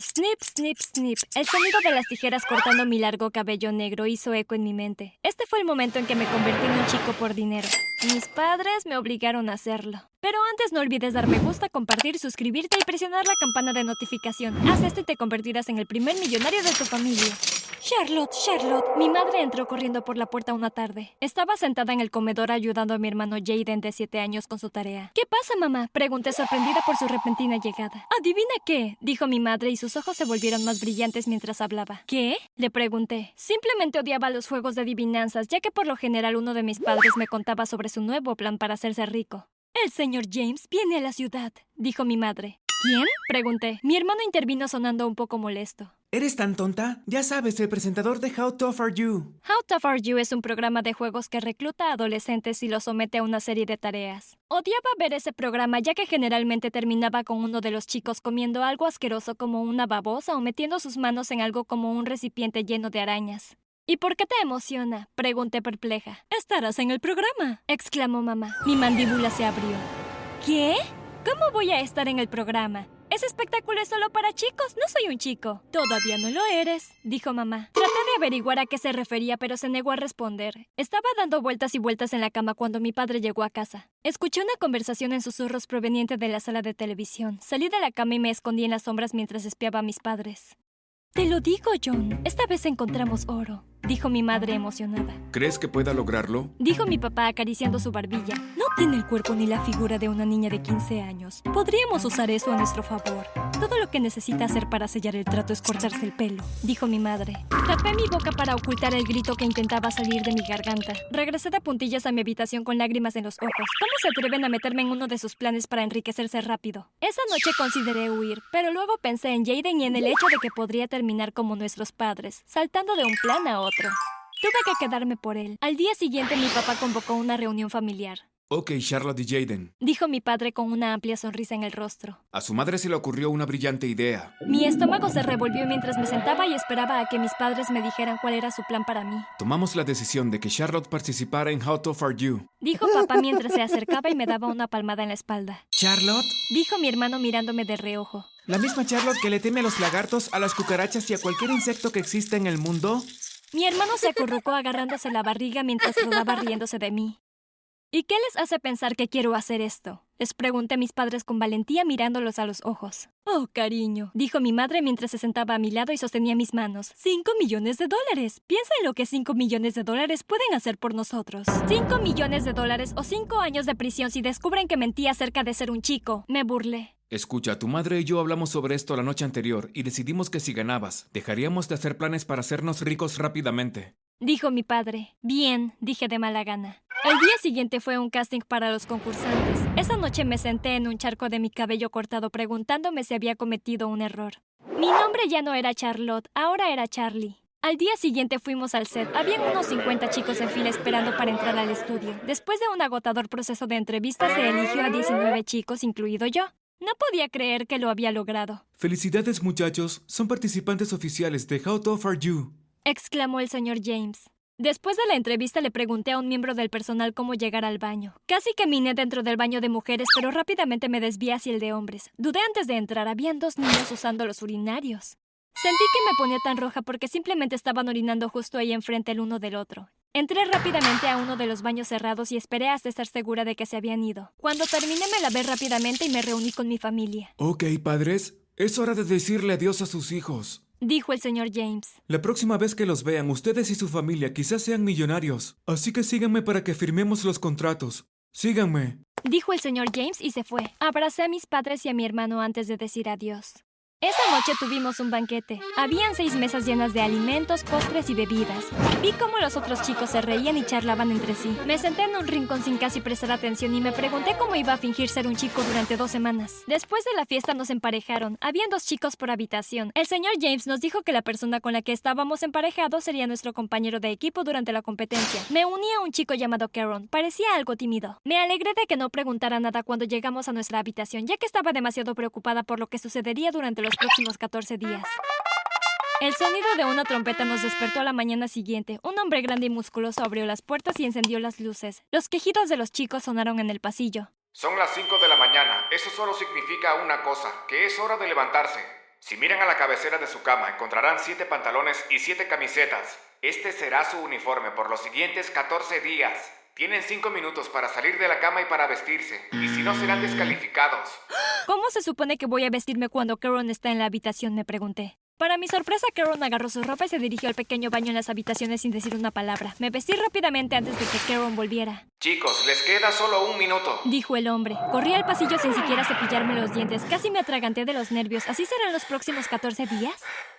Snip, snip, snip. El sonido de las tijeras cortando mi largo cabello negro hizo eco en mi mente. Este fue el momento en que me convertí en un chico por dinero. Mis padres me obligaron a hacerlo. Pero antes no olvides dar me gusta, compartir, suscribirte y presionar la campana de notificación. Haz esto y te convertirás en el primer millonario de tu familia. Charlotte, Charlotte. Mi madre entró corriendo por la puerta una tarde. Estaba sentada en el comedor ayudando a mi hermano Jaden de 7 años con su tarea. ¿Qué pasa, mamá? Pregunté sorprendida por su repentina llegada. ¿Adivina qué? dijo mi madre y sus ojos se volvieron más brillantes mientras hablaba. ¿Qué? Le pregunté. Simplemente odiaba los juegos de adivinanzas, ya que por lo general uno de mis padres me contaba sobre su nuevo plan para hacerse rico. El señor James viene a la ciudad, dijo mi madre. ¿Quién? Pregunté. Mi hermano intervino sonando un poco molesto. ¿Eres tan tonta? Ya sabes, el presentador de How Tough Are You. How Tough Are You es un programa de juegos que recluta a adolescentes y los somete a una serie de tareas. Odiaba ver ese programa ya que generalmente terminaba con uno de los chicos comiendo algo asqueroso como una babosa o metiendo sus manos en algo como un recipiente lleno de arañas. ¿Y por qué te emociona? Pregunté perpleja. Estarás en el programa, exclamó mamá. Mi mandíbula se abrió. ¿Qué? ¿Cómo voy a estar en el programa? Ese espectáculo es solo para chicos, no soy un chico. Todavía no lo eres, dijo mamá. Traté de averiguar a qué se refería, pero se negó a responder. Estaba dando vueltas y vueltas en la cama cuando mi padre llegó a casa. Escuché una conversación en susurros proveniente de la sala de televisión. Salí de la cama y me escondí en las sombras mientras espiaba a mis padres. Te lo digo, John. Esta vez encontramos oro dijo mi madre emocionada. ¿Crees que pueda lograrlo? Dijo mi papá acariciando su barbilla. No tiene el cuerpo ni la figura de una niña de 15 años. Podríamos usar eso a nuestro favor. Todo lo que necesita hacer para sellar el trato es cortarse el pelo, dijo mi madre. Tapé mi boca para ocultar el grito que intentaba salir de mi garganta. Regresé de puntillas a mi habitación con lágrimas en los ojos. ¿Cómo se atreven a meterme en uno de sus planes para enriquecerse rápido? Esa noche consideré huir, pero luego pensé en Jaden y en el hecho de que podría terminar como nuestros padres, saltando de un plan a otro. Tuve que quedarme por él. Al día siguiente mi papá convocó una reunión familiar. Ok, Charlotte y Jaden. Dijo mi padre con una amplia sonrisa en el rostro. A su madre se le ocurrió una brillante idea. Mi estómago se revolvió mientras me sentaba y esperaba a que mis padres me dijeran cuál era su plan para mí. Tomamos la decisión de que Charlotte participara en How Tough Are You. Dijo papá mientras se acercaba y me daba una palmada en la espalda. ¿Charlotte? Dijo mi hermano mirándome de reojo. ¿La misma Charlotte que le teme a los lagartos, a las cucarachas y a cualquier insecto que exista en el mundo? Mi hermano se acurrucó agarrándose la barriga mientras rodaba riéndose de mí. ¿Y qué les hace pensar que quiero hacer esto? Les pregunté a mis padres con valentía mirándolos a los ojos. Oh, cariño, dijo mi madre mientras se sentaba a mi lado y sostenía mis manos. ¡Cinco millones de dólares! Piensa en lo que cinco millones de dólares pueden hacer por nosotros. Cinco millones de dólares o cinco años de prisión si descubren que mentí acerca de ser un chico. Me burlé. Escucha, tu madre y yo hablamos sobre esto la noche anterior y decidimos que si ganabas, dejaríamos de hacer planes para hacernos ricos rápidamente. Dijo mi padre. Bien, dije de mala gana. El día siguiente fue un casting para los concursantes. Esa noche me senté en un charco de mi cabello cortado preguntándome si había cometido un error. Mi nombre ya no era Charlotte, ahora era Charlie. Al día siguiente fuimos al set. Habían unos 50 chicos en fila esperando para entrar al estudio. Después de un agotador proceso de entrevistas, se eligió a 19 chicos, incluido yo. No podía creer que lo había logrado. Felicidades muchachos, son participantes oficiales de How Tough Are You, exclamó el señor James. Después de la entrevista le pregunté a un miembro del personal cómo llegar al baño. Casi caminé dentro del baño de mujeres, pero rápidamente me desvié hacia el de hombres. Dudé antes de entrar, habían dos niños usando los urinarios. Sentí que me ponía tan roja porque simplemente estaban orinando justo ahí enfrente el uno del otro. Entré rápidamente a uno de los baños cerrados y esperé hasta estar segura de que se habían ido. Cuando terminé me lavé rápidamente y me reuní con mi familia. Ok, padres, es hora de decirle adiós a sus hijos. Dijo el señor James. La próxima vez que los vean, ustedes y su familia quizás sean millonarios. Así que síganme para que firmemos los contratos. Síganme. Dijo el señor James y se fue. Abracé a mis padres y a mi hermano antes de decir adiós. Esa noche tuvimos un banquete. Habían seis mesas llenas de alimentos, postres y bebidas. Vi cómo los otros chicos se reían y charlaban entre sí. Me senté en un rincón sin casi prestar atención y me pregunté cómo iba a fingir ser un chico durante dos semanas. Después de la fiesta nos emparejaron. Habían dos chicos por habitación. El señor James nos dijo que la persona con la que estábamos emparejados sería nuestro compañero de equipo durante la competencia. Me uní a un chico llamado Caron. Parecía algo tímido. Me alegré de que no preguntara nada cuando llegamos a nuestra habitación, ya que estaba demasiado preocupada por lo que sucedería durante los próximos 14 días. El sonido de una trompeta nos despertó a la mañana siguiente. Un hombre grande y musculoso abrió las puertas y encendió las luces. Los quejidos de los chicos sonaron en el pasillo. Son las 5 de la mañana. Eso solo significa una cosa, que es hora de levantarse. Si miran a la cabecera de su cama, encontrarán siete pantalones y siete camisetas. Este será su uniforme por los siguientes 14 días. Tienen cinco minutos para salir de la cama y para vestirse. Y si no, serán descalificados. ¿Cómo se supone que voy a vestirme cuando Caron está en la habitación? Me pregunté. Para mi sorpresa, Caron agarró su ropa y se dirigió al pequeño baño en las habitaciones sin decir una palabra. Me vestí rápidamente antes de que Caron volviera. Chicos, les queda solo un minuto. Dijo el hombre. Corrí al pasillo sin siquiera cepillarme los dientes. Casi me atraganté de los nervios. ¿Así serán los próximos 14 días?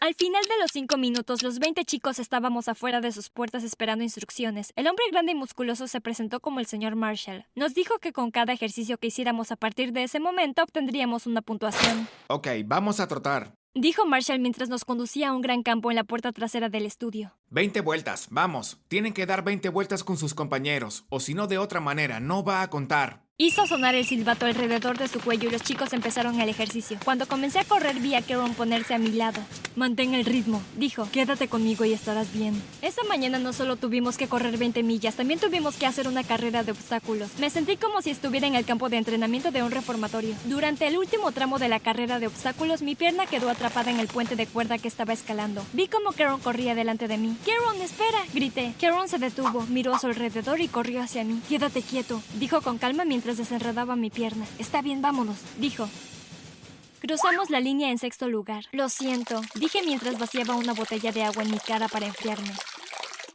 Al final de los cinco minutos, los 20 chicos estábamos afuera de sus puertas esperando instrucciones. El hombre grande y musculoso se presentó como el señor Marshall. Nos dijo que con cada ejercicio que hiciéramos a partir de ese momento obtendríamos una puntuación. Ok, vamos a trotar. Dijo Marshall mientras nos conducía a un gran campo en la puerta trasera del estudio. 20 vueltas, vamos. Tienen que dar 20 vueltas con sus compañeros, o si no de otra manera, no va a contar. Hizo sonar el silbato alrededor de su cuello y los chicos empezaron el ejercicio. Cuando comencé a correr vi a Caron ponerse a mi lado. Mantén el ritmo, dijo. Quédate conmigo y estarás bien. Esa mañana no solo tuvimos que correr 20 millas, también tuvimos que hacer una carrera de obstáculos. Me sentí como si estuviera en el campo de entrenamiento de un reformatorio. Durante el último tramo de la carrera de obstáculos, mi pierna quedó atrapada en el puente de cuerda que estaba escalando. Vi como Caron corría delante de mí. Caron, espera, grité. Caron se detuvo, miró a su alrededor y corrió hacia mí. Quédate quieto, dijo con calma mientras desenredaba mi pierna. Está bien, vámonos, dijo. Cruzamos la línea en sexto lugar. Lo siento, dije mientras vaciaba una botella de agua en mi cara para enfriarme.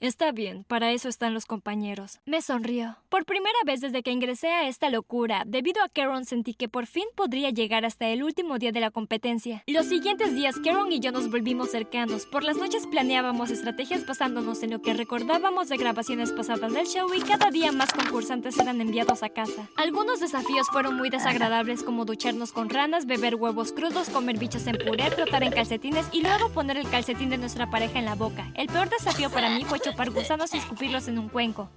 Está bien, para eso están los compañeros. Me sonrió. Por primera vez desde que ingresé a esta locura, debido a Caron sentí que por fin podría llegar hasta el último día de la competencia. Los siguientes días, Caron y yo nos volvimos cercanos. Por las noches planeábamos estrategias basándonos en lo que recordábamos de grabaciones pasadas del show y cada día más concursantes eran enviados a casa. Algunos desafíos fueron muy desagradables como ducharnos con ranas, beber huevos crudos, comer bichos en puré, trotar en calcetines y luego poner el calcetín de nuestra pareja en la boca. El peor desafío para mí fue gusanos y escupirlos en un cuenco.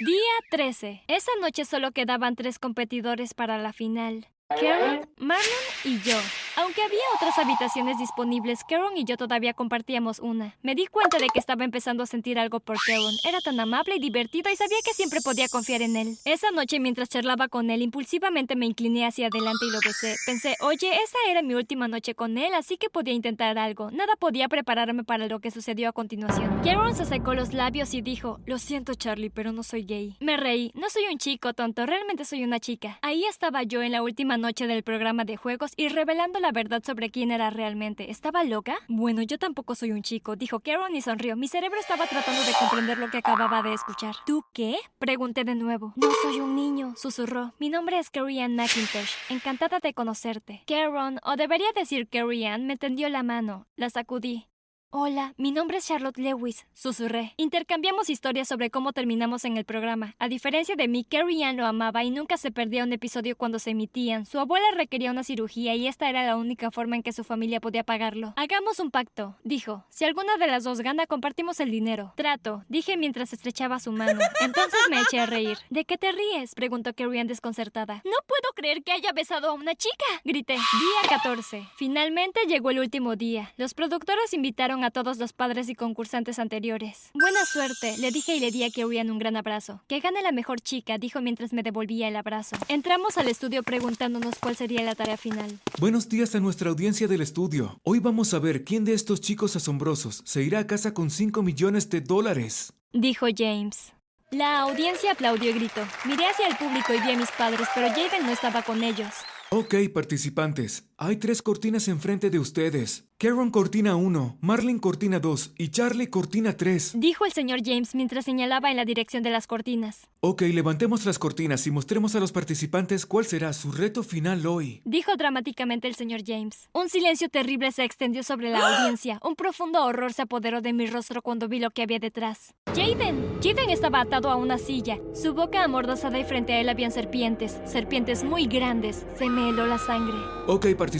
Día 13. Esa noche solo quedaban tres competidores para la final. Karen, Marlon y yo. Aunque había otras habitaciones disponibles, Karen y yo todavía compartíamos una. Me di cuenta de que estaba empezando a sentir algo por Karen. Era tan amable y divertido y sabía que siempre podía confiar en él. Esa noche, mientras charlaba con él, impulsivamente me incliné hacia adelante y lo besé. Pensé, oye, esa era mi última noche con él, así que podía intentar algo. Nada podía prepararme para lo que sucedió a continuación. Karen se secó los labios y dijo, lo siento Charlie, pero no soy gay. Me reí. No soy un chico tonto, realmente soy una chica. Ahí estaba yo en la última noche del programa de juegos y revelando la verdad sobre quién era realmente. ¿Estaba loca? Bueno, yo tampoco soy un chico, dijo Karen y sonrió. Mi cerebro estaba tratando de comprender lo que acababa de escuchar. ¿Tú qué? Pregunté de nuevo. No soy un niño, susurró. Mi nombre es Carrie Ann McIntosh. Encantada de conocerte. Karen, o debería decir Carrie Ann, me tendió la mano. La sacudí. Hola, mi nombre es Charlotte Lewis, susurré. Intercambiamos historias sobre cómo terminamos en el programa. A diferencia de mí, Carrie Ann lo amaba y nunca se perdía un episodio cuando se emitían. Su abuela requería una cirugía y esta era la única forma en que su familia podía pagarlo. Hagamos un pacto, dijo. Si alguna de las dos gana, compartimos el dinero. Trato, dije mientras estrechaba su mano. Entonces me eché a reír. ¿De qué te ríes? preguntó Carrie Ann desconcertada. No puedo creer que haya besado a una chica, grité. Día 14. Finalmente llegó el último día. Los productores invitaron a todos los padres y concursantes anteriores. Buena suerte, le dije y le di a Kirian un gran abrazo. Que gane la mejor chica, dijo mientras me devolvía el abrazo. Entramos al estudio preguntándonos cuál sería la tarea final. Buenos días a nuestra audiencia del estudio. Hoy vamos a ver quién de estos chicos asombrosos se irá a casa con 5 millones de dólares. Dijo James. La audiencia aplaudió y gritó. Miré hacia el público y vi a mis padres, pero Jaden no estaba con ellos. Ok, participantes. Hay tres cortinas enfrente de ustedes. Karen cortina 1, Marlin cortina 2 y Charlie cortina 3. Dijo el señor James mientras señalaba en la dirección de las cortinas. Ok, levantemos las cortinas y mostremos a los participantes cuál será su reto final hoy. Dijo dramáticamente el señor James. Un silencio terrible se extendió sobre la audiencia. Un profundo horror se apoderó de mi rostro cuando vi lo que había detrás. Jaden. Jaden estaba atado a una silla. Su boca amordazada y frente a él habían serpientes. Serpientes muy grandes. Se me heló la sangre. Ok, participantes,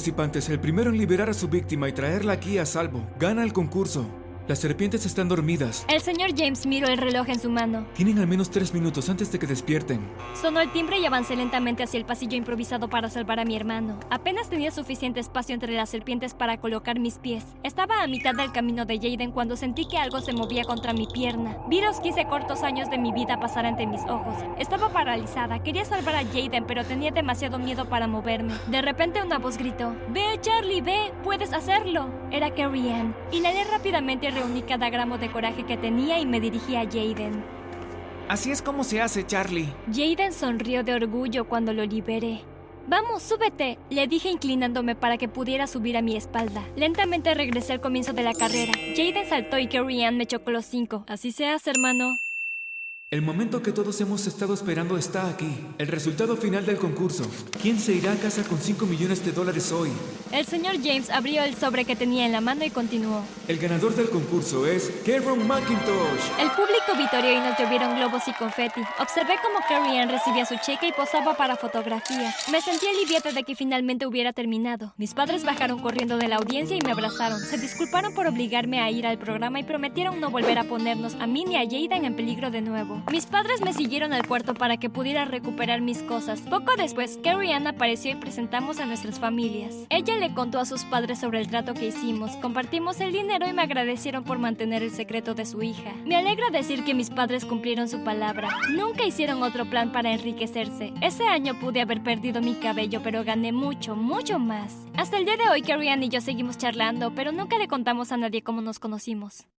el primero en liberar a su víctima y traerla aquí a salvo, gana el concurso. Las serpientes están dormidas. El señor James miró el reloj en su mano. Tienen al menos tres minutos antes de que despierten. Sonó el timbre y avancé lentamente hacia el pasillo improvisado para salvar a mi hermano. Apenas tenía suficiente espacio entre las serpientes para colocar mis pies. Estaba a mitad del camino de Jaden cuando sentí que algo se movía contra mi pierna. Vi los 15 cortos años de mi vida pasar ante mis ojos. Estaba paralizada. Quería salvar a Jaden, pero tenía demasiado miedo para moverme. De repente una voz gritó, Ve, Charlie, ve, puedes hacerlo. Era Carrie Ann. Inhalé rápidamente reuní cada gramo de coraje que tenía y me dirigí a Jaden. Así es como se hace, Charlie. Jaden sonrió de orgullo cuando lo liberé. Vamos, súbete, le dije inclinándome para que pudiera subir a mi espalda. Lentamente regresé al comienzo de la carrera. Jaden saltó y Carrie Ann me chocó los cinco. Así se hace, hermano. El momento que todos hemos estado esperando está aquí. El resultado final del concurso. ¿Quién se irá a casa con 5 millones de dólares hoy? El señor James abrió el sobre que tenía en la mano y continuó. El ganador del concurso es Cameron McIntosh. El público vitorió y nos llovieron globos y confeti. Observé cómo Carrie Ann recibía su cheque y posaba para fotografías. Me sentí aliviada de que finalmente hubiera terminado. Mis padres bajaron corriendo de la audiencia y me abrazaron. Se disculparon por obligarme a ir al programa y prometieron no volver a ponernos a mí ni a Jaden en peligro de nuevo. Mis padres me siguieron al cuarto para que pudiera recuperar mis cosas. Poco después, Carrie Ann apareció y presentamos a nuestras familias. Ella le contó a sus padres sobre el trato que hicimos, compartimos el dinero y me agradecieron por mantener el secreto de su hija. Me alegra decir que mis padres cumplieron su palabra. Nunca hicieron otro plan para enriquecerse. Ese año pude haber perdido mi cabello, pero gané mucho, mucho más. Hasta el día de hoy, Carrie Ann y yo seguimos charlando, pero nunca le contamos a nadie cómo nos conocimos.